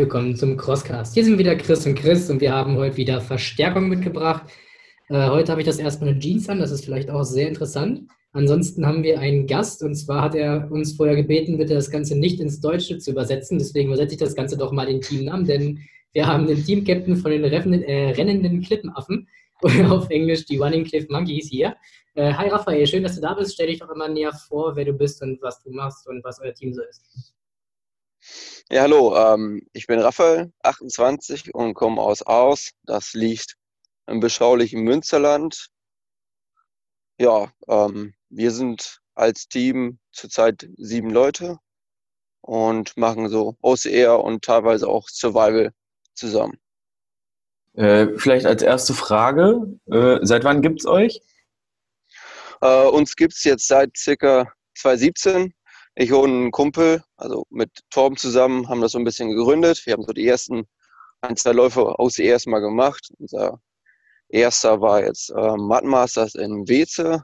willkommen zum Crosscast. Hier sind wieder Chris und Chris und wir haben heute wieder Verstärkung mitgebracht. Äh, heute habe ich das erstmal eine Jeans an, das ist vielleicht auch sehr interessant. Ansonsten haben wir einen Gast und zwar hat er uns vorher gebeten, bitte das Ganze nicht ins Deutsche zu übersetzen. Deswegen übersetze ich das Ganze doch mal in Teamnamen, denn wir haben den Teamcaptain von den rennenden, äh, rennenden Klippenaffen auf Englisch die Running Cliff Monkeys hier. Äh, hi Raphael, schön, dass du da bist. Stell dich doch immer näher vor, wer du bist und was du machst und was euer Team so ist. Ja, hallo, ähm, ich bin Raphael, 28 und komme aus Aarhus. Das liegt im beschaulichen Münsterland. Ja, ähm, wir sind als Team zurzeit sieben Leute und machen so OCR und teilweise auch Survival zusammen. Äh, vielleicht als erste Frage, äh, seit wann gibt es euch? Äh, uns gibt es jetzt seit circa 2017. Ich und ein Kumpel, also mit Torben zusammen, haben das so ein bisschen gegründet. Wir haben so die ersten ein, zwei Läufe OCRs mal gemacht. Unser erster war jetzt äh, Masters in Weze.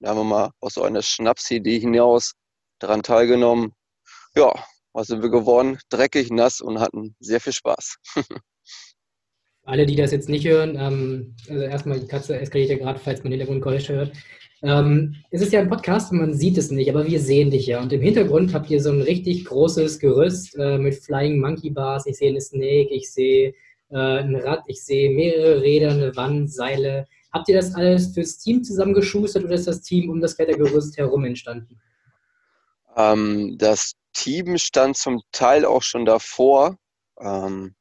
Da haben wir mal aus so einer Schnapsidee hinaus daran teilgenommen. Ja, was sind wir geworden? Dreckig, nass und hatten sehr viel Spaß. Alle, die das jetzt nicht hören, ähm, also erstmal die Katze eskaliert ja gerade, falls man Hintergrundgeräusche hört. Ähm, es ist ja ein Podcast und man sieht es nicht, aber wir sehen dich ja. Und im Hintergrund habt ihr so ein richtig großes Gerüst äh, mit Flying Monkey Bars. Ich sehe eine Snake, ich sehe äh, ein Rad, ich sehe mehrere Räder, eine Wand, Seile. Habt ihr das alles fürs Team zusammengeschustert oder ist das Team um das Klettergerüst herum entstanden? Ähm, das Team stand zum Teil auch schon davor. Ähm,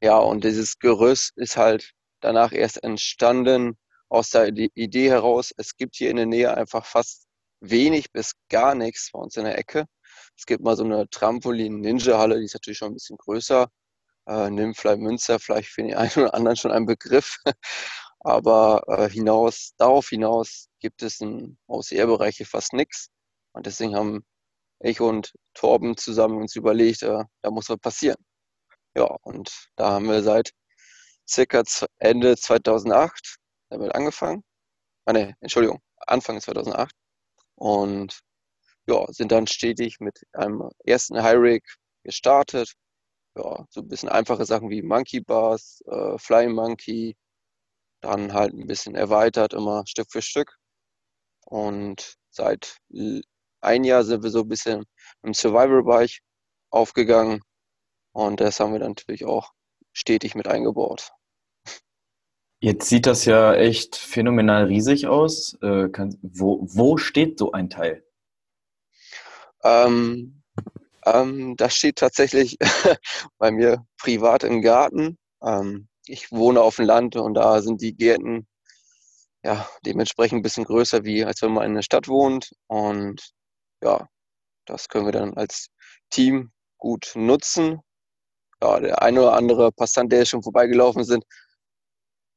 ja, und dieses Gerüst ist halt danach erst entstanden aus der Idee heraus, es gibt hier in der Nähe einfach fast wenig bis gar nichts bei uns in der Ecke. Es gibt mal so eine Trampolin-Ninja-Halle, die ist natürlich schon ein bisschen größer. Äh, Nimfly Münster, vielleicht für den einen oder anderen schon ein Begriff. Aber äh, hinaus, darauf hinaus gibt es im OCR-Bereich fast nichts. Und deswegen haben ich und Torben zusammen uns überlegt, äh, da muss was passieren. Ja, und da haben wir seit circa Ende 2008 damit angefangen. Ah, nee, Entschuldigung, Anfang 2008. Und ja, sind dann stetig mit einem ersten High-Rig gestartet. Ja, so ein bisschen einfache Sachen wie Monkey Bars, äh, Flying Monkey, dann halt ein bisschen erweitert, immer Stück für Stück. Und seit ein Jahr sind wir so ein bisschen im Survival-Bereich aufgegangen. Und das haben wir dann natürlich auch stetig mit eingebaut. Jetzt sieht das ja echt phänomenal riesig aus. Äh, kann, wo, wo steht so ein Teil? Ähm, ähm, das steht tatsächlich bei mir privat im Garten. Ähm, ich wohne auf dem Land und da sind die Gärten ja dementsprechend ein bisschen größer, wie als wenn man in der Stadt wohnt. Und ja, das können wir dann als Team gut nutzen. Ja, der eine oder andere Passant, der schon vorbeigelaufen sind,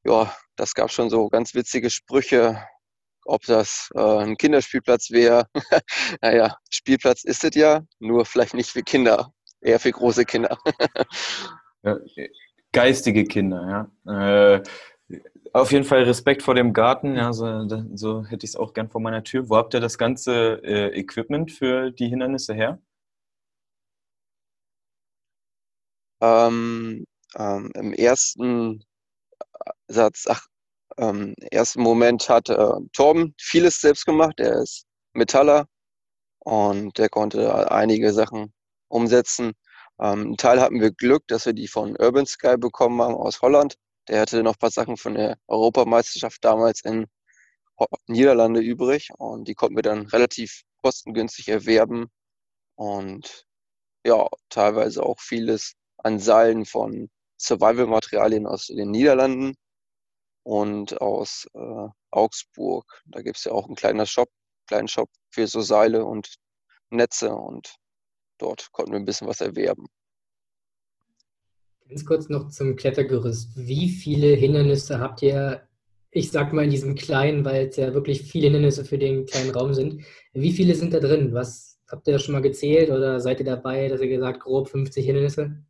ja, das gab schon so ganz witzige Sprüche, ob das äh, ein Kinderspielplatz wäre. naja, Spielplatz ist es ja, nur vielleicht nicht für Kinder, eher für große Kinder. ja, geistige Kinder, ja. Äh, auf jeden Fall Respekt vor dem Garten, ja, so, so hätte ich es auch gern vor meiner Tür. Wo habt ihr das ganze äh, Equipment für die Hindernisse her? Ähm, ähm, Im ersten Satz, ach, ähm, ersten Moment hat äh, Torben vieles selbst gemacht. Er ist Metaller und der konnte einige Sachen umsetzen. Ähm, ein Teil hatten wir Glück, dass wir die von Urban Sky bekommen haben aus Holland. Der hatte noch ein paar Sachen von der Europameisterschaft damals in Niederlande übrig und die konnten wir dann relativ kostengünstig erwerben und ja, teilweise auch vieles an Seilen von Survival-Materialien aus den Niederlanden und aus äh, Augsburg. Da gibt es ja auch einen kleinen Shop, kleinen Shop für so Seile und Netze und dort konnten wir ein bisschen was erwerben. Ganz kurz noch zum Klettergerüst. Wie viele Hindernisse habt ihr, ich sag mal in diesem kleinen, weil es ja wirklich viele Hindernisse für den kleinen Raum sind. Wie viele sind da drin? Was habt ihr schon mal gezählt oder seid ihr dabei, dass ihr gesagt, grob 50 Hindernisse?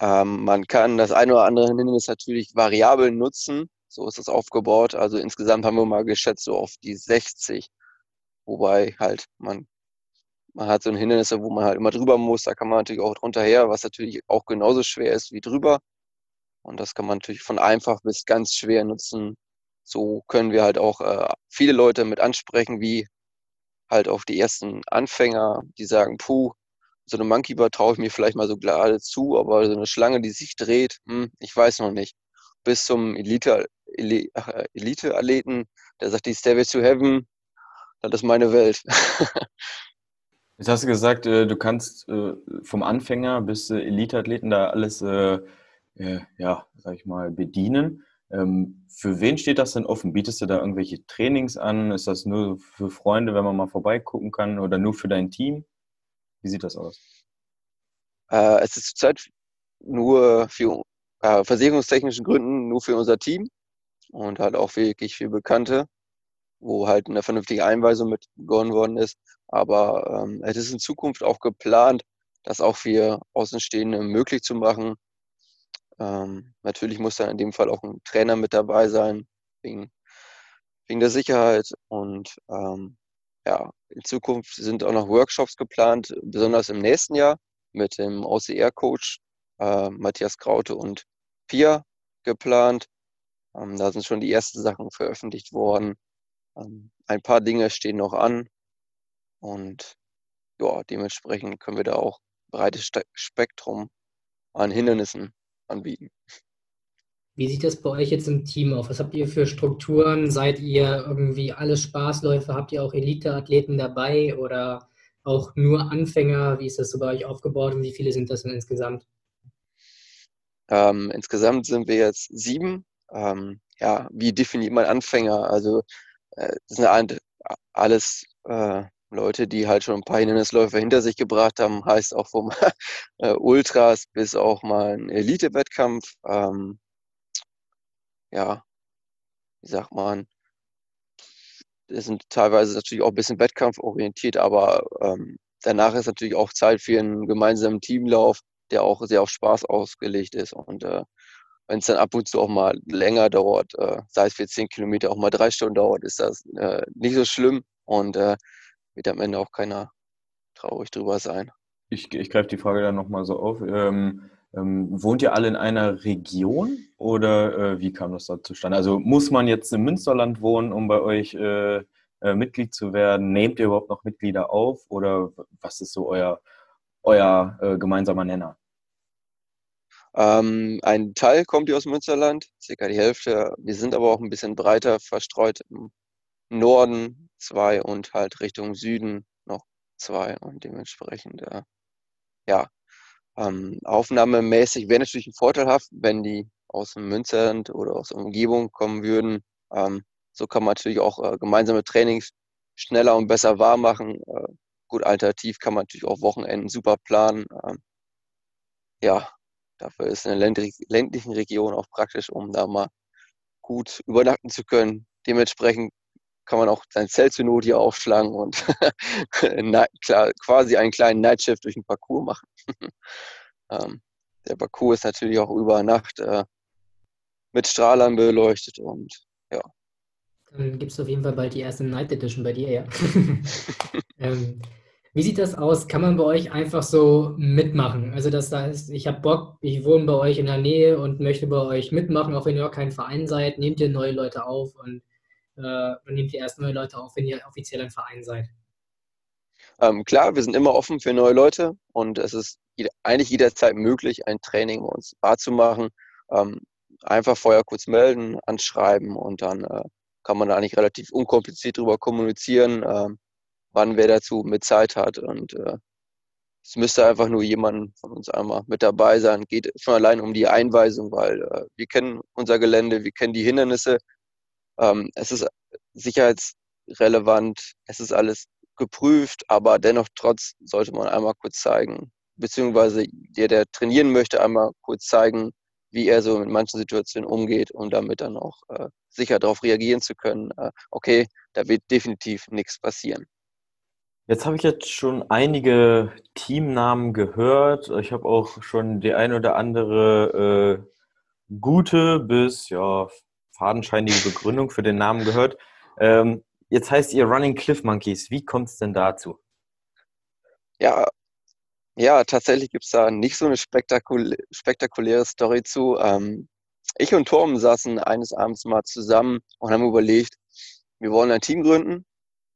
Ähm, man kann das eine oder andere Hindernis natürlich variabel nutzen. So ist es aufgebaut. Also insgesamt haben wir mal geschätzt so auf die 60. Wobei halt man man hat so ein Hindernisse, wo man halt immer drüber muss, da kann man natürlich auch drunter her, was natürlich auch genauso schwer ist wie drüber. Und das kann man natürlich von einfach bis ganz schwer nutzen. So können wir halt auch äh, viele Leute mit ansprechen, wie halt auch die ersten Anfänger, die sagen, puh, so eine Monkey Bar traue ich mir vielleicht mal so gerade zu, aber so eine Schlange, die sich dreht, hm, ich weiß noch nicht. Bis zum Elite, Elite-Athleten, der sagt, die Stairway to Heaven, das ist meine Welt. Jetzt hast du gesagt, äh, du kannst äh, vom Anfänger bis Elite-Athleten da alles, äh, ja, sag ich mal, bedienen. Ähm, für wen steht das denn offen? Bietest du da irgendwelche Trainings an? Ist das nur für Freunde, wenn man mal vorbeigucken kann oder nur für dein Team? Wie sieht das aus? es ist zurzeit nur für äh, versicherungstechnischen Gründen nur für unser Team und halt auch wirklich für Bekannte wo halt eine vernünftige Einweisung mit begonnen worden ist. Aber ähm, es ist in Zukunft auch geplant, das auch für Außenstehende möglich zu machen. Ähm, natürlich muss dann in dem Fall auch ein Trainer mit dabei sein, wegen, wegen der Sicherheit. Und ähm, ja, in Zukunft sind auch noch Workshops geplant, besonders im nächsten Jahr mit dem OCR-Coach äh, Matthias Kraute und Pia geplant. Ähm, da sind schon die ersten Sachen veröffentlicht worden. Ähm, ein paar Dinge stehen noch an und ja, dementsprechend können wir da auch breites Spektrum an Hindernissen anbieten. Wie sieht das bei euch jetzt im Team aus? Was habt ihr für Strukturen? Seid ihr irgendwie alle Spaßläufe? Habt ihr auch Elite-Athleten dabei oder auch nur Anfänger? Wie ist das so bei euch aufgebaut und wie viele sind das denn insgesamt? Ähm, insgesamt sind wir jetzt sieben. Ähm, ja, wie definiert man Anfänger? Also äh, das sind halt alles äh, Leute, die halt schon ein paar Hindernisläufe hinter sich gebracht haben, heißt auch vom äh, Ultras bis auch mal ein Elite-Wettkampf. Ähm, ja, wie sagt man, das sind teilweise natürlich auch ein bisschen wettkampforientiert, aber ähm, danach ist natürlich auch Zeit für einen gemeinsamen Teamlauf, der auch sehr auf Spaß ausgelegt ist. Und äh, wenn es dann ab und zu auch mal länger dauert, äh, sei es für zehn Kilometer auch mal drei Stunden dauert, ist das äh, nicht so schlimm und äh, wird am Ende auch keiner traurig drüber sein. Ich, ich greife die Frage dann nochmal so auf. Ähm, ähm, wohnt ihr alle in einer Region oder äh, wie kam das da zustande? Also muss man jetzt im Münsterland wohnen, um bei euch äh, äh, Mitglied zu werden? Nehmt ihr überhaupt noch Mitglieder auf oder was ist so euer, euer gemeinsamer Nenner? Ähm, ein Teil kommt hier aus Münsterland, circa die Hälfte. Wir sind aber auch ein bisschen breiter verstreut im Norden zwei und halt Richtung Süden noch zwei und dementsprechend, äh, ja, ähm, aufnahmemäßig wäre natürlich vorteilhaft, wenn die aus dem Münsterland oder aus der Umgebung kommen würden. Ähm, so kann man natürlich auch äh, gemeinsame Trainings schneller und besser wahr machen. Äh, gut, alternativ kann man natürlich auch Wochenenden super planen. Ähm, ja, Dafür ist eine ländlichen Region auch praktisch, um da mal gut übernachten zu können. Dementsprechend kann man auch sein Zelt zur Not hier aufschlagen und quasi einen kleinen Nightshift durch den Parcours machen. Ähm, der Parcours ist natürlich auch über Nacht äh, mit Strahlern beleuchtet und ja. Dann gibt es auf jeden Fall bald die erste Night Edition bei dir, ja. ähm, wie sieht das aus? Kann man bei euch einfach so mitmachen? Also das heißt, ich habe Bock, ich wohne bei euch in der Nähe und möchte bei euch mitmachen, auch wenn ihr auch kein Verein seid. Nehmt ihr neue Leute auf und, äh, nehmt ihr erst neue Leute auf, wenn ihr offiziell ein Verein seid? Ähm, klar, wir sind immer offen für neue Leute und es ist eigentlich jederzeit möglich, ein Training bei uns wahrzumachen. Ähm, einfach vorher kurz melden, anschreiben und dann äh, kann man da eigentlich relativ unkompliziert drüber kommunizieren. Ähm, wann wer dazu mit Zeit hat. Und äh, es müsste einfach nur jemand von uns einmal mit dabei sein. Geht schon allein um die Einweisung, weil äh, wir kennen unser Gelände, wir kennen die Hindernisse. Ähm, es ist sicherheitsrelevant, es ist alles geprüft, aber dennoch trotz sollte man einmal kurz zeigen, beziehungsweise der, der trainieren möchte, einmal kurz zeigen, wie er so mit manchen Situationen umgeht, um damit dann auch äh, sicher darauf reagieren zu können, äh, okay, da wird definitiv nichts passieren. Jetzt habe ich jetzt schon einige Teamnamen gehört. Ich habe auch schon die ein oder andere äh, gute bis ja, fadenscheinige Begründung für den Namen gehört. Ähm, jetzt heißt ihr Running Cliff Monkeys. Wie kommt es denn dazu? Ja, ja, tatsächlich gibt es da nicht so eine spektakul spektakuläre Story zu. Ähm, ich und Torben saßen eines Abends mal zusammen und haben überlegt, wir wollen ein Team gründen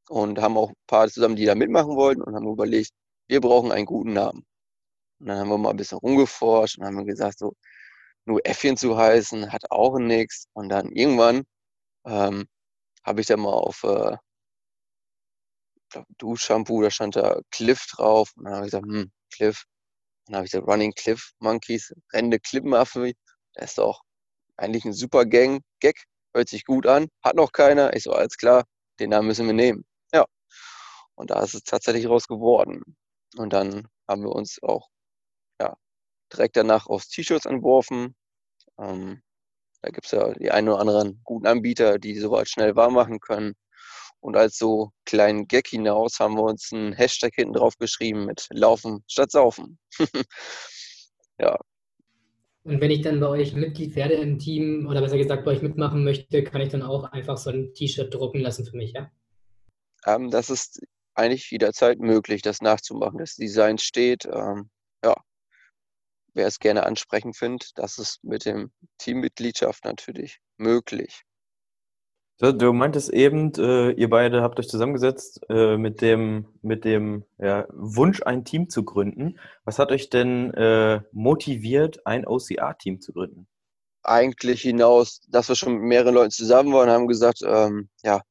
und haben auch ein paar zusammen, die da mitmachen wollten und haben überlegt, wir brauchen einen guten Namen. Und dann haben wir mal ein bisschen rumgeforscht und haben gesagt, so nur Äffchen zu heißen, hat auch nichts. Und dann irgendwann ähm, habe ich da mal auf äh, Duschshampoo, da stand da Cliff drauf. Und dann habe ich gesagt, hm, Cliff. Dann habe ich gesagt, Running Cliff Monkeys, rennende Klippenaffe. Das ist doch eigentlich ein super Gang, Gag, hört sich gut an, hat noch keiner. Ich so, alles klar, den Namen müssen wir nehmen. Ja. Und da ist es tatsächlich raus geworden. Und dann haben wir uns auch ja, direkt danach aufs T-Shirts entworfen. Ähm, da gibt es ja die einen oder anderen guten Anbieter, die sowas schnell warm machen können. Und als so kleinen Gag hinaus haben wir uns einen Hashtag hinten drauf geschrieben mit Laufen statt Saufen. ja. Und wenn ich dann bei euch Mitglied werde im Team oder besser gesagt bei euch mitmachen möchte, kann ich dann auch einfach so ein T-Shirt drucken lassen für mich, ja? Ähm, das ist eigentlich jederzeit möglich, das nachzumachen. Das Design steht. Ähm, wer es gerne ansprechend findet, das ist mit dem Teammitgliedschaft natürlich möglich. Du meintest eben, äh, ihr beide habt euch zusammengesetzt äh, mit dem, mit dem ja, Wunsch, ein Team zu gründen. Was hat euch denn äh, motiviert, ein OCR-Team zu gründen? Eigentlich hinaus, dass wir schon mit mehreren Leuten zusammen waren, haben gesagt, ähm, ja,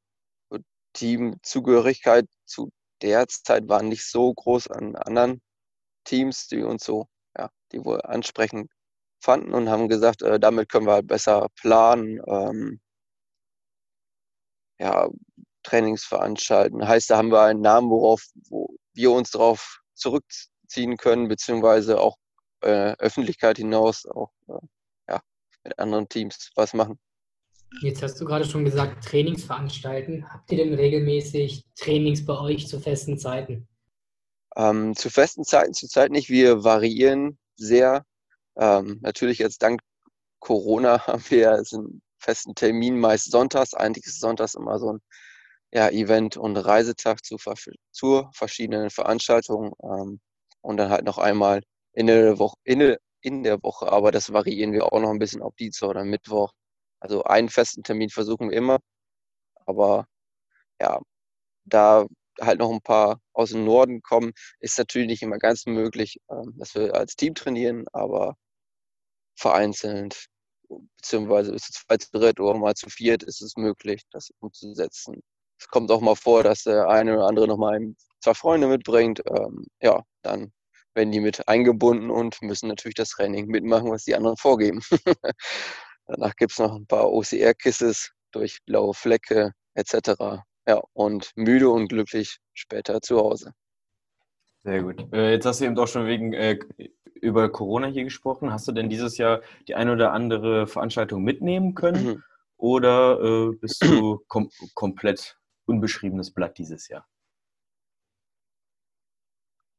Teamzugehörigkeit zu der Zeit war nicht so groß an anderen Teams, die uns so, die wohl ansprechend fanden und haben gesagt, äh, damit können wir halt besser planen, ähm, ja, Trainings veranstalten. Heißt, da haben wir einen Namen, worauf wo wir uns darauf zurückziehen können, beziehungsweise auch äh, Öffentlichkeit hinaus auch äh, ja, mit anderen Teams was machen. Jetzt hast du gerade schon gesagt, Trainings veranstalten. Habt ihr denn regelmäßig Trainings bei euch zu festen Zeiten? Ähm, zu festen Zeiten zurzeit nicht. Wir variieren sehr. Ähm, natürlich jetzt dank Corona haben wir einen festen Termin, meist sonntags. Eigentlich ist sonntags immer so ein ja, Event- und Reisetag zu, zu verschiedenen Veranstaltungen. Ähm, und dann halt noch einmal in der, Woche, in, in der Woche. Aber das variieren wir auch noch ein bisschen, ob Dienstag oder Mittwoch. Also einen festen Termin versuchen wir immer. Aber ja, da halt noch ein paar aus dem Norden kommen, ist natürlich nicht immer ganz möglich, ähm, dass wir als Team trainieren, aber vereinzelt, beziehungsweise bis zu zweit, zu dritt oder mal zu viert ist es möglich, das umzusetzen. Es kommt auch mal vor, dass der eine oder andere noch mal zwei Freunde mitbringt. Ähm, ja, dann werden die mit eingebunden und müssen natürlich das Training mitmachen, was die anderen vorgeben. Danach gibt es noch ein paar OCR-Kisses durch blaue Flecke etc. Ja, und müde und glücklich später zu Hause. Sehr gut. Äh, jetzt hast du eben auch schon wegen äh, über Corona hier gesprochen. Hast du denn dieses Jahr die eine oder andere Veranstaltung mitnehmen können? Mhm. Oder äh, bist du kom komplett unbeschriebenes Blatt dieses Jahr?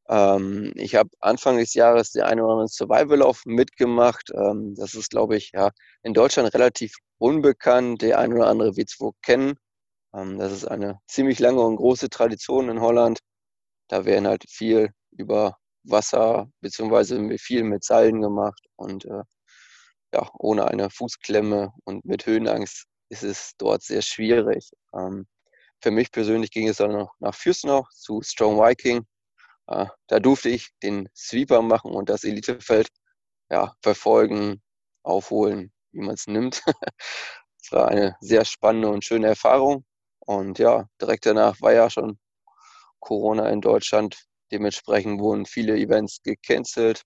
Ähm, ich habe Anfang des Jahres den einen oder anderen Survival-Lauf mitgemacht. Ähm, das ist, glaube ich, ja, in Deutschland relativ unbekannt. Der eine oder andere wird es wohl kennen. Ähm, das ist eine ziemlich lange und große Tradition in Holland. Da werden halt viel über Wasser beziehungsweise viel mit Seilen gemacht und äh, ja, ohne eine Fußklemme und mit Höhenangst ist es dort sehr schwierig. Ähm, für mich persönlich ging es dann noch nach Fürstenau zu Strong Viking. Äh, da durfte ich den Sweeper machen und das Elitefeld ja, verfolgen, aufholen, wie man es nimmt. Es war eine sehr spannende und schöne Erfahrung. Und ja, direkt danach war ja schon Corona in Deutschland. Dementsprechend wurden viele Events gecancelt.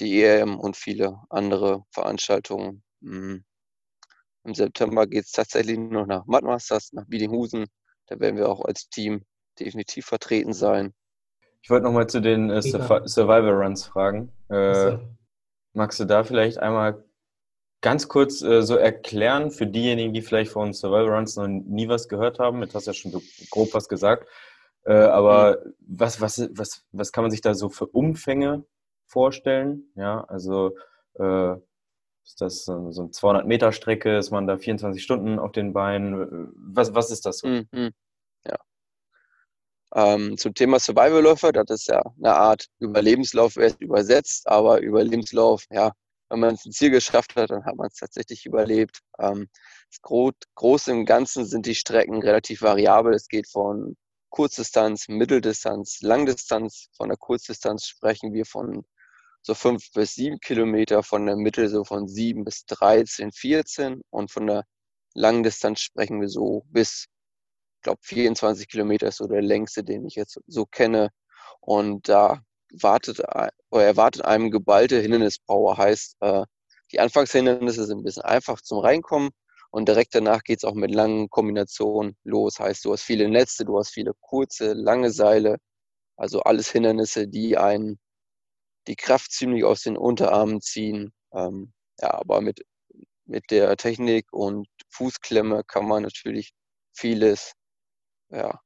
Die EM und viele andere Veranstaltungen. Hm. Im September geht es tatsächlich noch nach Mudmasters, nach Biedinghusen. Da werden wir auch als Team definitiv vertreten sein. Ich wollte nochmal zu den äh, Survival Runs fragen. Äh, magst du da vielleicht einmal ganz kurz äh, so erklären für diejenigen, die vielleicht von Survival Runs noch nie was gehört haben? Jetzt hast du ja schon so grob was gesagt. Äh, aber mhm. was, was, was, was kann man sich da so für Umfänge vorstellen? Ja, also äh, ist das so eine 200 Meter Strecke? Ist man da 24 Stunden auf den Beinen? Was, was ist das so? Mhm. Ja. Ähm, zum Thema Survival-Läufer, das ist ja eine Art Überlebenslauf übersetzt, aber Überlebenslauf, ja, wenn man ein Ziel geschafft hat, dann hat man es tatsächlich überlebt. Ähm, das Gro Große im Ganzen sind die Strecken relativ variabel. Es geht von Kurzdistanz, Mitteldistanz, Langdistanz. Von der Kurzdistanz sprechen wir von so fünf bis sieben Kilometer, von der Mittel so von sieben bis 13, 14 und von der Langdistanz sprechen wir so bis, ich glaube, 24 Kilometer ist so der längste, den ich jetzt so kenne. Und da wartet oder erwartet einem geballte Hindernispower. Heißt, äh, die Anfangshindernisse sind ein bisschen einfach zum Reinkommen und direkt danach geht es auch mit langen Kombinationen los. Heißt, du hast viele Netze, du hast viele kurze, lange Seile, also alles Hindernisse, die einen die Kraft ziemlich aus den Unterarmen ziehen. Ähm, ja, aber mit, mit der Technik und Fußklemme kann man natürlich vieles ja,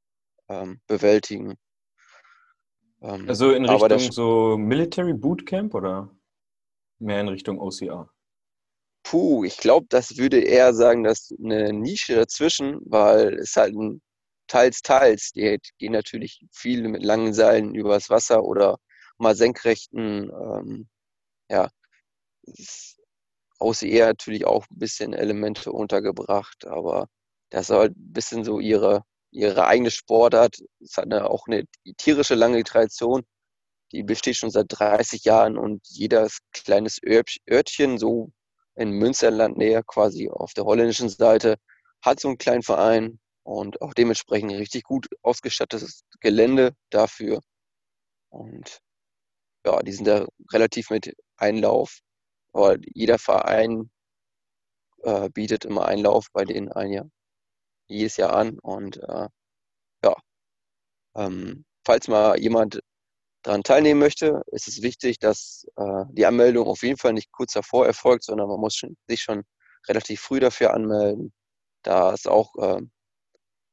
ähm, bewältigen. Ähm, also in Richtung so Military Bootcamp oder mehr in Richtung OCR? Puh, ich glaube, das würde eher sagen, dass eine Nische dazwischen, weil es halt ein teils, teils. Die gehen natürlich viel mit langen Seilen übers Wasser oder mal senkrechten, ähm, ja, OCR natürlich auch ein bisschen Elemente untergebracht, aber das ist halt ein bisschen so ihre ihre eigene Sportart. Es hat eine, auch eine tierische lange Tradition. Die besteht schon seit 30 Jahren und jedes kleines Örtchen, so in Münsterland näher, quasi auf der holländischen Seite, hat so einen kleinen Verein und auch dementsprechend richtig gut ausgestattetes Gelände dafür. Und ja, die sind da relativ mit Einlauf. Aber jeder Verein äh, bietet immer Einlauf bei denen ein Jahr jedes Jahr an. Und äh, ja, ähm, falls mal jemand daran teilnehmen möchte, ist es wichtig, dass äh, die Anmeldung auf jeden Fall nicht kurz davor erfolgt, sondern man muss schon, sich schon relativ früh dafür anmelden, da es auch äh,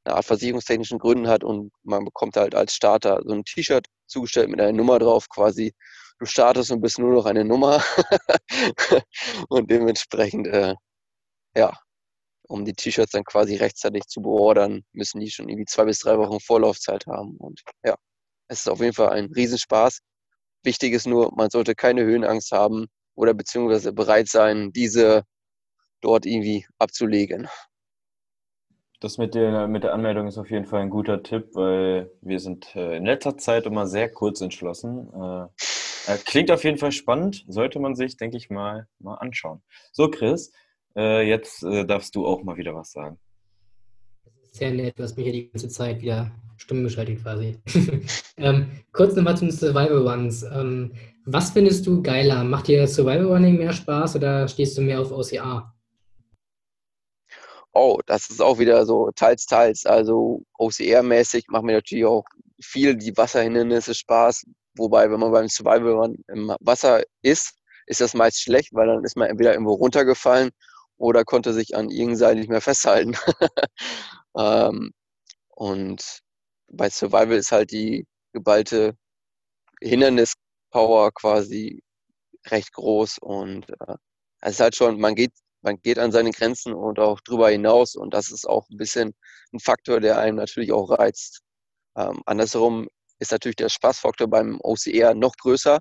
eine Art versicherungstechnischen Gründen hat und man bekommt halt als Starter so ein T-Shirt zugestellt mit einer Nummer drauf, quasi du startest und bist nur noch eine Nummer und dementsprechend äh, ja, um die T-Shirts dann quasi rechtzeitig zu beordern, müssen die schon irgendwie zwei bis drei Wochen Vorlaufzeit haben. Und ja, es ist auf jeden Fall ein Riesenspaß. Wichtig ist nur, man sollte keine Höhenangst haben oder beziehungsweise bereit sein, diese dort irgendwie abzulegen. Das mit der, mit der Anmeldung ist auf jeden Fall ein guter Tipp, weil wir sind äh, in letzter Zeit immer sehr kurz entschlossen. Äh, klingt auf jeden Fall spannend, sollte man sich, denke ich mal, mal anschauen. So, Chris, äh, jetzt äh, darfst du auch mal wieder was sagen. Das ist sehr nett, du hast mich ja die ganze Zeit wieder stumm geschaltet quasi. ähm, kurz nochmal zum Survival Runs. Ähm, was findest du geiler? Macht dir Survival Running mehr Spaß oder stehst du mehr auf OCA? Oh, das ist auch wieder so teils, teils. Also OCR-mäßig macht mir natürlich auch viel die Wasserhindernisse Spaß. Wobei, wenn man beim Survival Run im Wasser ist, ist das meist schlecht, weil dann ist man entweder irgendwo runtergefallen oder konnte sich an irgendeinem Seil nicht mehr festhalten. ähm, und bei Survival ist halt die geballte Hindernispower quasi recht groß und äh, es ist halt schon, man geht, man geht an seine Grenzen und auch drüber hinaus und das ist auch ein bisschen ein Faktor, der einem natürlich auch reizt. Ähm, andersherum ist natürlich der Spaßfaktor beim OCR noch größer.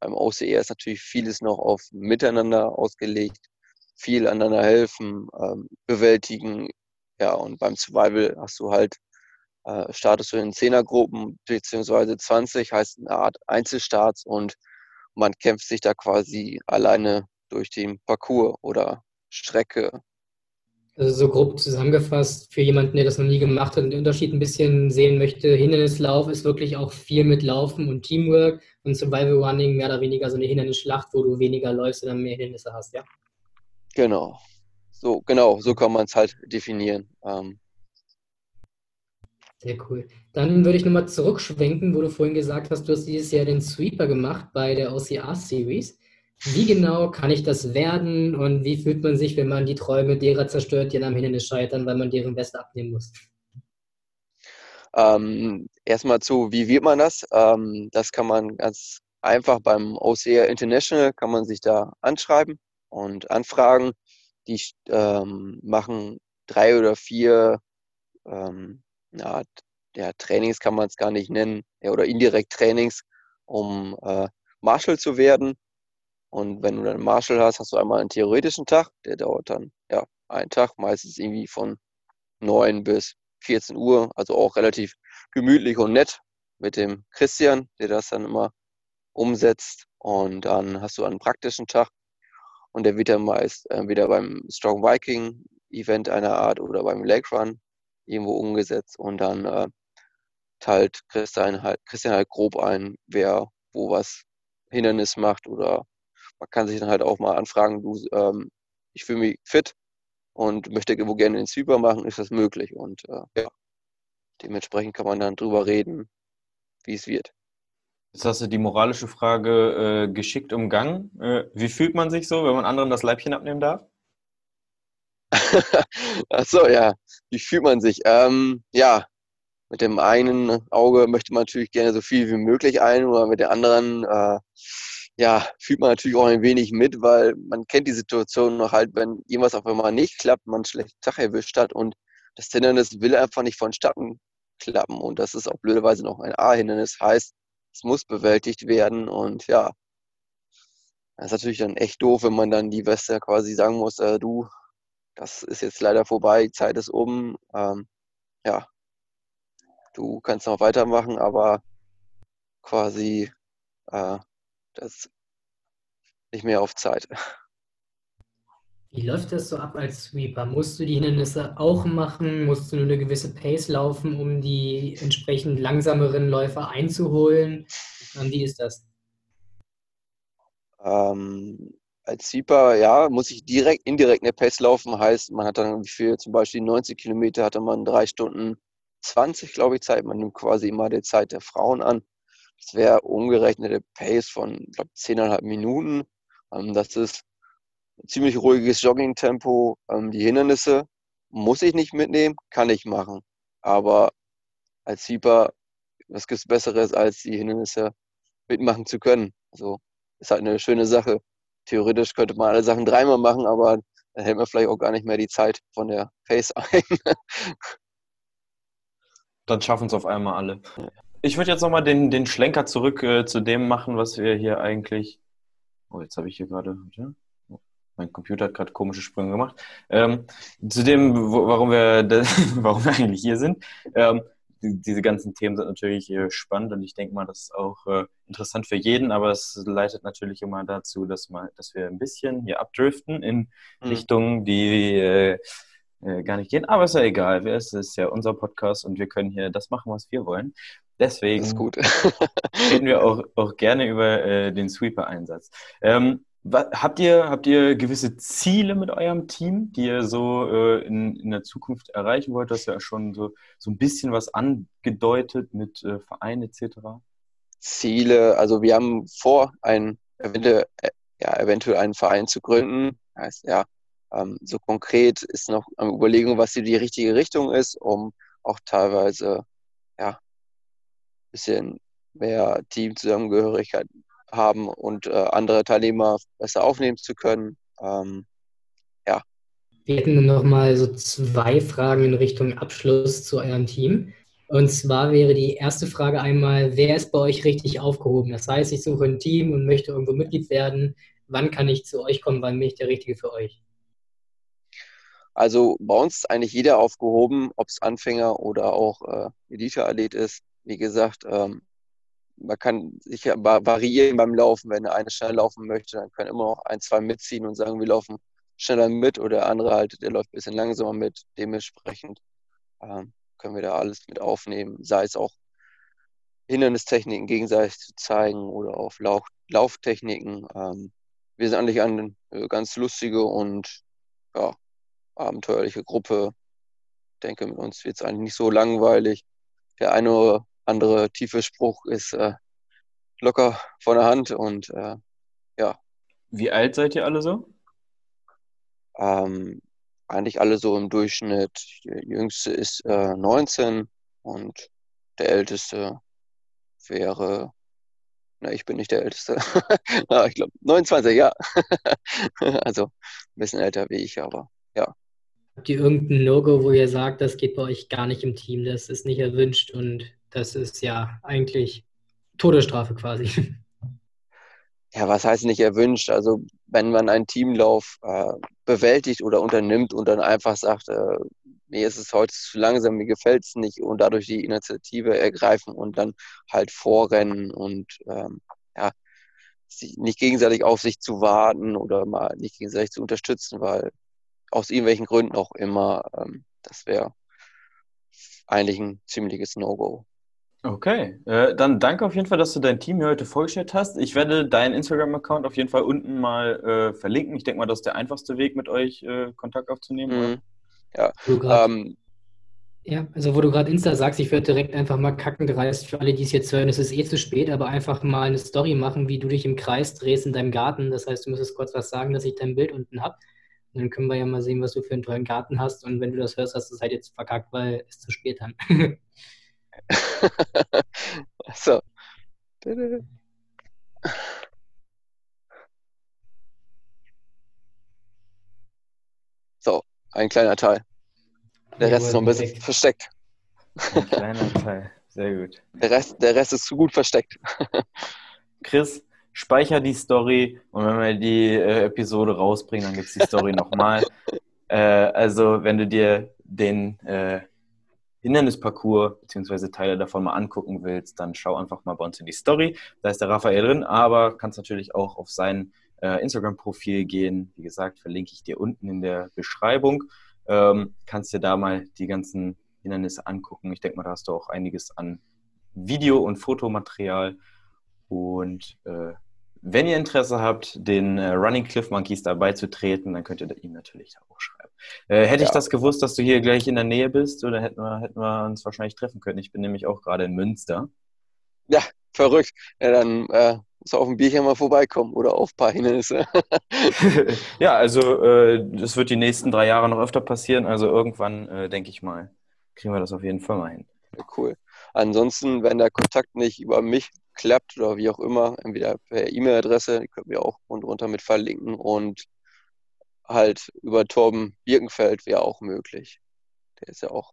Beim OCR ist natürlich vieles noch auf Miteinander ausgelegt viel aneinander helfen, ähm, bewältigen. Ja, und beim Survival hast du halt, äh, startest du in Zehnergruppen, beziehungsweise 20, heißt eine Art Einzelstarts und man kämpft sich da quasi alleine durch den Parcours oder Strecke. Also so grob zusammengefasst, für jemanden, der das noch nie gemacht hat und den Unterschied ein bisschen sehen möchte, Hindernislauf ist wirklich auch viel mit Laufen und Teamwork und Survival Running mehr oder weniger so eine Hindernisschlacht, wo du weniger läufst und dann mehr Hindernisse hast, ja? Genau. So, genau, so kann man es halt definieren. Ähm. Sehr cool. Dann würde ich nochmal zurückschwenken, wo du vorhin gesagt hast, du hast dieses Jahr den Sweeper gemacht bei der OCR Series. Wie genau kann ich das werden und wie fühlt man sich, wenn man die Träume derer zerstört, die am Hindernis scheitern, weil man deren Beste abnehmen muss? Ähm, erstmal zu, wie wird man das? Ähm, das kann man ganz einfach beim OCR International, kann man sich da anschreiben und Anfragen, die ähm, machen drei oder vier ähm, ja, ja, Trainings kann man es gar nicht nennen, ja, oder indirekt Trainings, um äh, Marshall zu werden. Und wenn du dann Marshall hast, hast du einmal einen theoretischen Tag, der dauert dann ja einen Tag, meistens irgendwie von 9 bis 14 Uhr, also auch relativ gemütlich und nett mit dem Christian, der das dann immer umsetzt. Und dann hast du einen praktischen Tag und der wird dann meist entweder beim Strong Viking Event einer Art oder beim Lake Run irgendwo umgesetzt und dann äh, teilt Christian halt, Christian halt grob ein, wer wo was Hindernis macht oder man kann sich dann halt auch mal anfragen, du, ähm, ich fühle mich fit und möchte irgendwo gerne den Sweeper machen, ist das möglich und äh, ja, dementsprechend kann man dann drüber reden, wie es wird. Jetzt hast du die moralische Frage äh, geschickt umgangen. Äh, wie fühlt man sich so, wenn man anderen das Leibchen abnehmen darf? Achso, ja. Wie fühlt man sich? Ähm, ja, mit dem einen Auge möchte man natürlich gerne so viel wie möglich ein, oder mit der anderen, äh, ja, fühlt man natürlich auch ein wenig mit, weil man kennt die Situation noch halt, wenn irgendwas auf einmal nicht klappt, man einen schlechten Tag erwischt hat und das Hindernis will einfach nicht vonstatten klappen und das ist auch blöderweise noch ein A-Hindernis, heißt, es muss bewältigt werden und ja, das ist natürlich dann echt doof, wenn man dann die Weste quasi sagen muss, äh, du, das ist jetzt leider vorbei, Zeit ist um. Ähm, ja, du kannst noch weitermachen, aber quasi äh, das nicht mehr auf Zeit. Wie läuft das so ab als Sweeper? Musst du die Hindernisse auch machen? Musst du nur eine gewisse Pace laufen, um die entsprechend langsameren Läufer einzuholen? Wie ist das? Ähm, als Sweeper, ja, muss ich direkt, indirekt eine Pace laufen. Heißt, man hat dann für zum Beispiel 90 Kilometer hatte man drei Stunden 20, glaube ich, Zeit. Man nimmt quasi immer die Zeit der Frauen an. Das wäre umgerechnete Pace von, glaube, 10,5 Minuten. Ähm, das ist ziemlich ruhiges Jogging-Tempo. Ähm, die Hindernisse muss ich nicht mitnehmen, kann ich machen. Aber als Sweeper, was gibt es Besseres, als die Hindernisse mitmachen zu können? Also ist halt eine schöne Sache theoretisch könnte man alle Sachen dreimal machen, aber dann hält man vielleicht auch gar nicht mehr die Zeit von der Face ein. dann schaffen es auf einmal alle. Ich würde jetzt nochmal den, den Schlenker zurück äh, zu dem machen, was wir hier eigentlich. Oh, jetzt habe ich hier gerade. Mein Computer hat gerade komische Sprünge gemacht. Ähm, zu dem, wo, warum, wir, warum wir eigentlich hier sind. Ähm, diese ganzen Themen sind natürlich äh, spannend und ich denke mal, das ist auch äh, interessant für jeden, aber es leitet natürlich immer dazu, dass, mal, dass wir ein bisschen hier abdriften in mhm. Richtungen, die äh, äh, gar nicht gehen. Aber ist ja egal, es ist ja unser Podcast und wir können hier das machen, was wir wollen. Deswegen reden wir auch, auch gerne über äh, den Sweeper-Einsatz. Ähm, Habt ihr, habt ihr gewisse Ziele mit eurem Team, die ihr so äh, in, in der Zukunft erreichen wollt? Das ist ja schon so, so ein bisschen was angedeutet mit äh, Verein etc. Ziele, also wir haben vor, ein, eventuell, äh, ja, eventuell einen Verein zu gründen. Heißt, ja, ähm, so konkret ist noch am Überlegen, was die, die richtige Richtung ist, um auch teilweise ja, ein bisschen mehr Teamzusammengehörigkeit haben und äh, andere Teilnehmer besser aufnehmen zu können. Ähm, ja. Wir hätten noch mal so zwei Fragen in Richtung Abschluss zu eurem Team. Und zwar wäre die erste Frage einmal, wer ist bei euch richtig aufgehoben? Das heißt, ich suche ein Team und möchte irgendwo Mitglied werden. Wann kann ich zu euch kommen? Wann bin ich der Richtige für euch? Also bei uns ist eigentlich jeder aufgehoben, ob es Anfänger oder auch äh, Elite-Athlet ist. Wie gesagt, ähm, man kann sich ja variieren beim Laufen. Wenn eine schnell laufen möchte, dann können immer noch ein, zwei mitziehen und sagen, wir laufen schneller mit oder der andere halt, der läuft ein bisschen langsamer mit. Dementsprechend ähm, können wir da alles mit aufnehmen, sei es auch Hindernistechniken gegenseitig zu zeigen oder auch Lauf Lauftechniken. Ähm, wir sind eigentlich eine äh, ganz lustige und ja, abenteuerliche Gruppe. Ich denke, mit uns wird es eigentlich nicht so langweilig. Der eine andere tiefe Spruch ist äh, locker von der Hand und äh, ja. Wie alt seid ihr alle so? Ähm, eigentlich alle so im Durchschnitt. Der jüngste ist äh, 19 und der älteste wäre, na, ich bin nicht der älteste, ich glaube 29, ja. also ein bisschen älter wie ich, aber ja. Habt ihr irgendein No-Go, wo ihr sagt, das geht bei euch gar nicht im Team, das ist nicht erwünscht und das ist ja eigentlich Todesstrafe quasi? Ja, was heißt nicht erwünscht? Also wenn man einen Teamlauf äh, bewältigt oder unternimmt und dann einfach sagt, äh, mir ist es heute zu langsam, mir gefällt es nicht und dadurch die Initiative ergreifen und dann halt vorrennen und ähm, ja, nicht gegenseitig auf sich zu warten oder mal nicht gegenseitig zu unterstützen, weil aus irgendwelchen Gründen auch immer, ähm, das wäre eigentlich ein ziemliches No-Go. Okay, äh, dann danke auf jeden Fall, dass du dein Team hier heute vorgestellt hast. Ich werde deinen Instagram-Account auf jeden Fall unten mal äh, verlinken. Ich denke mal, das ist der einfachste Weg, mit euch äh, Kontakt aufzunehmen. Mhm. Ja. Ähm, ja, also wo du gerade Insta sagst, ich würde direkt einfach mal kacken dreist für alle, die es jetzt hören. Es ist eh zu spät, aber einfach mal eine Story machen, wie du dich im Kreis drehst in deinem Garten. Das heißt, du müsstest kurz was sagen, dass ich dein Bild unten habe. Und dann können wir ja mal sehen, was du für einen tollen Garten hast. Und wenn du das hörst, hast du es halt jetzt verkackt, weil es zu spät dann. so. So, ein kleiner Teil. Der Rest ist noch ein bisschen versteckt. Ein kleiner Teil, sehr gut. Der Rest, der Rest ist zu gut versteckt. Chris, speicher die Story und wenn wir die äh, Episode rausbringen, dann gibt es die Story nochmal. Äh, also, wenn du dir den äh, Hindernisparcours bzw. Teile davon mal angucken willst, dann schau einfach mal bei uns in die Story. Da ist der Raphael drin, aber kannst natürlich auch auf sein äh, Instagram-Profil gehen. Wie gesagt, verlinke ich dir unten in der Beschreibung. Ähm, kannst dir da mal die ganzen Hindernisse angucken. Ich denke mal, da hast du auch einiges an Video- und Fotomaterial. Und äh, wenn ihr Interesse habt, den äh, Running Cliff Monkeys dabei zu treten, dann könnt ihr ihm natürlich auch schreiben. Äh, hätte ja. ich das gewusst, dass du hier gleich in der Nähe bist, oder hätten wir, hätten wir uns wahrscheinlich treffen können. Ich bin nämlich auch gerade in Münster. Ja, verrückt. Ja, dann äh, muss auf ein Bierchen mal vorbeikommen oder auf ein paar Hindernisse. ja, also äh, das wird die nächsten drei Jahre noch öfter passieren. Also irgendwann, äh, denke ich mal, kriegen wir das auf jeden Fall mal hin. Ja, cool. Ansonsten, wenn der Kontakt nicht über mich klappt oder wie auch immer, entweder per E-Mail-Adresse, die können wir auch runter mit verlinken und halt über Torben Birkenfeld wäre auch möglich. Der ist ja auch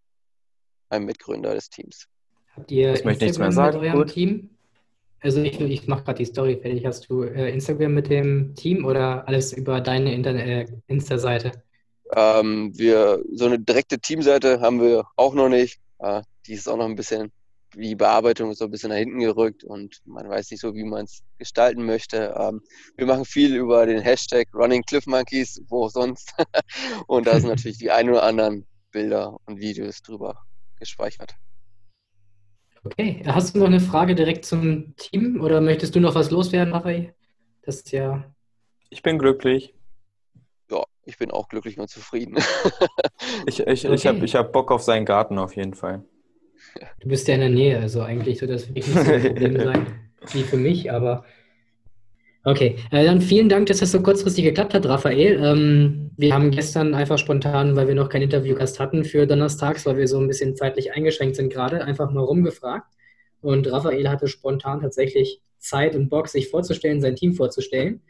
ein Mitgründer des Teams. Habt ihr ich möchte nichts mehr sagen. Mit eurem Gut. Team? Also ich, ich mache gerade die Story fertig. Hast du äh, Instagram mit dem Team oder alles über deine äh, Insta-Seite? Ähm, wir, so eine direkte Teamseite haben wir auch noch nicht. Äh, die ist auch noch ein bisschen, die Bearbeitung ist so ein bisschen nach hinten gerückt und man weiß nicht so, wie man es gestalten möchte. Ähm, wir machen viel über den Hashtag Running Cliff Monkeys, wo auch sonst. und da sind natürlich die ein oder anderen Bilder und Videos drüber gespeichert. Okay, hast du noch eine Frage direkt zum Team oder möchtest du noch was loswerden, Raphael? Das ist ja. Ich bin glücklich. Ja, ich bin auch glücklich und zufrieden. ich ich, okay. ich habe ich hab Bock auf seinen Garten auf jeden Fall. Du bist ja in der Nähe, also eigentlich soll das wirklich nicht so ein Problem sein wie für mich, aber Okay, äh, dann vielen Dank, dass das so kurzfristig geklappt hat, Raphael. Ähm, wir haben gestern einfach spontan, weil wir noch keinen Interviewgast hatten für Donnerstags, weil wir so ein bisschen zeitlich eingeschränkt sind gerade, einfach mal rumgefragt. Und Raphael hatte spontan tatsächlich Zeit und Bock, sich vorzustellen, sein Team vorzustellen.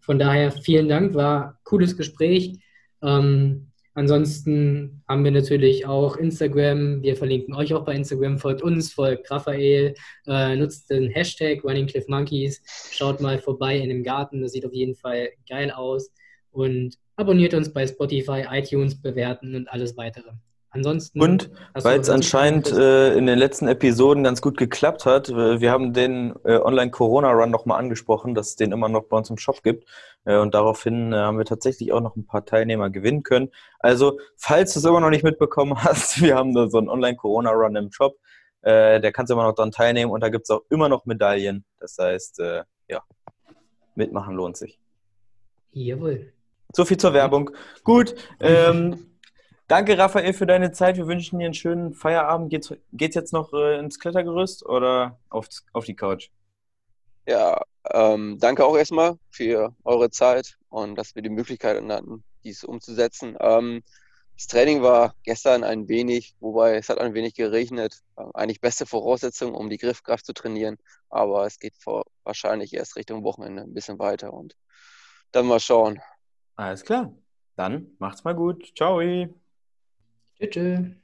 Von daher vielen Dank, war ein cooles Gespräch. Ähm, Ansonsten haben wir natürlich auch Instagram. Wir verlinken euch auch bei Instagram. Folgt uns, folgt Raphael, äh, nutzt den Hashtag Running Cliff Monkeys. Schaut mal vorbei in dem Garten. Das sieht auf jeden Fall geil aus. Und abonniert uns bei Spotify, iTunes, bewerten und alles weitere. Ansonsten. Und weil es anscheinend äh, in den letzten Episoden ganz gut geklappt hat, äh, wir haben den äh, Online-Corona-Run nochmal angesprochen, dass es den immer noch bei uns im Shop gibt. Äh, und daraufhin äh, haben wir tatsächlich auch noch ein paar Teilnehmer gewinnen können. Also, falls du es immer noch nicht mitbekommen hast, wir haben da so einen Online-Corona-Run im Shop. Äh, der kannst du immer noch daran teilnehmen und da gibt es auch immer noch Medaillen. Das heißt, ja, mitmachen lohnt sich. Jawohl. So viel zur Werbung. Gut. Ähm, Danke, Raphael, für deine Zeit. Wir wünschen dir einen schönen Feierabend. Geht's, geht's jetzt noch äh, ins Klettergerüst oder auf, auf die Couch? Ja, ähm, danke auch erstmal für eure Zeit und dass wir die Möglichkeit hatten, dies umzusetzen. Ähm, das Training war gestern ein wenig, wobei es hat ein wenig geregnet. Ähm, eigentlich beste Voraussetzung, um die Griffkraft zu trainieren. Aber es geht vor, wahrscheinlich erst Richtung Wochenende ein bisschen weiter und dann mal schauen. Alles klar. Dann macht's mal gut. Ciao. Tschüss.